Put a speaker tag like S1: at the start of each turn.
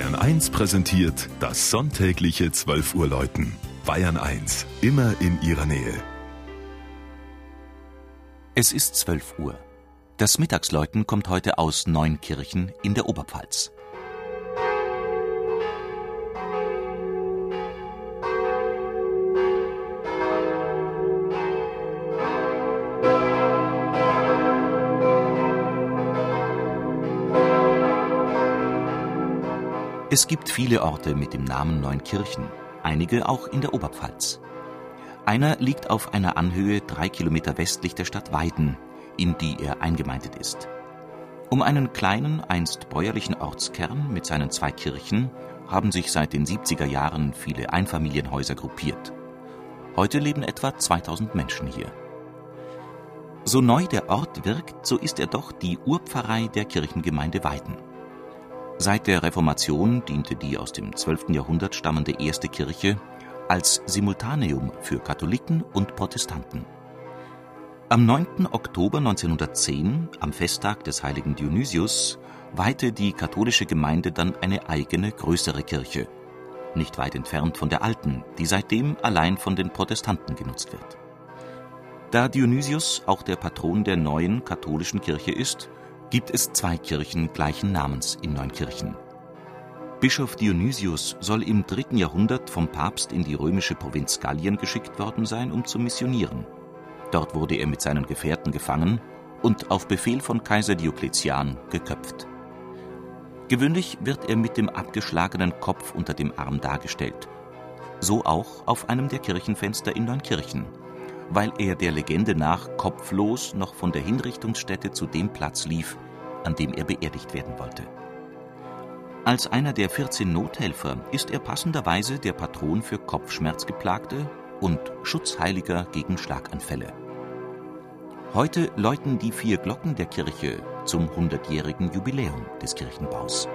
S1: Bayern 1 präsentiert das sonntägliche 12 Uhr Läuten. Bayern 1, immer in ihrer Nähe.
S2: Es ist 12 Uhr. Das Mittagsläuten kommt heute aus Neunkirchen in der Oberpfalz. Es gibt viele Orte mit dem Namen Neunkirchen, einige auch in der Oberpfalz. Einer liegt auf einer Anhöhe drei Kilometer westlich der Stadt Weiden, in die er eingemeindet ist. Um einen kleinen, einst bäuerlichen Ortskern mit seinen zwei Kirchen haben sich seit den 70er Jahren viele Einfamilienhäuser gruppiert. Heute leben etwa 2000 Menschen hier. So neu der Ort wirkt, so ist er doch die Urpfarrei der Kirchengemeinde Weiden. Seit der Reformation diente die aus dem 12. Jahrhundert stammende erste Kirche als Simultaneum für Katholiken und Protestanten. Am 9. Oktober 1910, am Festtag des heiligen Dionysius, weihte die katholische Gemeinde dann eine eigene größere Kirche, nicht weit entfernt von der alten, die seitdem allein von den Protestanten genutzt wird. Da Dionysius auch der Patron der neuen katholischen Kirche ist, gibt es zwei Kirchen gleichen Namens in Neunkirchen. Bischof Dionysius soll im dritten Jahrhundert vom Papst in die römische Provinz Gallien geschickt worden sein, um zu missionieren. Dort wurde er mit seinen Gefährten gefangen und auf Befehl von Kaiser Diokletian geköpft. Gewöhnlich wird er mit dem abgeschlagenen Kopf unter dem Arm dargestellt. So auch auf einem der Kirchenfenster in Neunkirchen weil er der Legende nach kopflos noch von der Hinrichtungsstätte zu dem Platz lief, an dem er beerdigt werden wollte. Als einer der 14 Nothelfer ist er passenderweise der Patron für Kopfschmerzgeplagte und Schutzheiliger gegen Schlaganfälle. Heute läuten die vier Glocken der Kirche zum 100-jährigen Jubiläum des Kirchenbaus.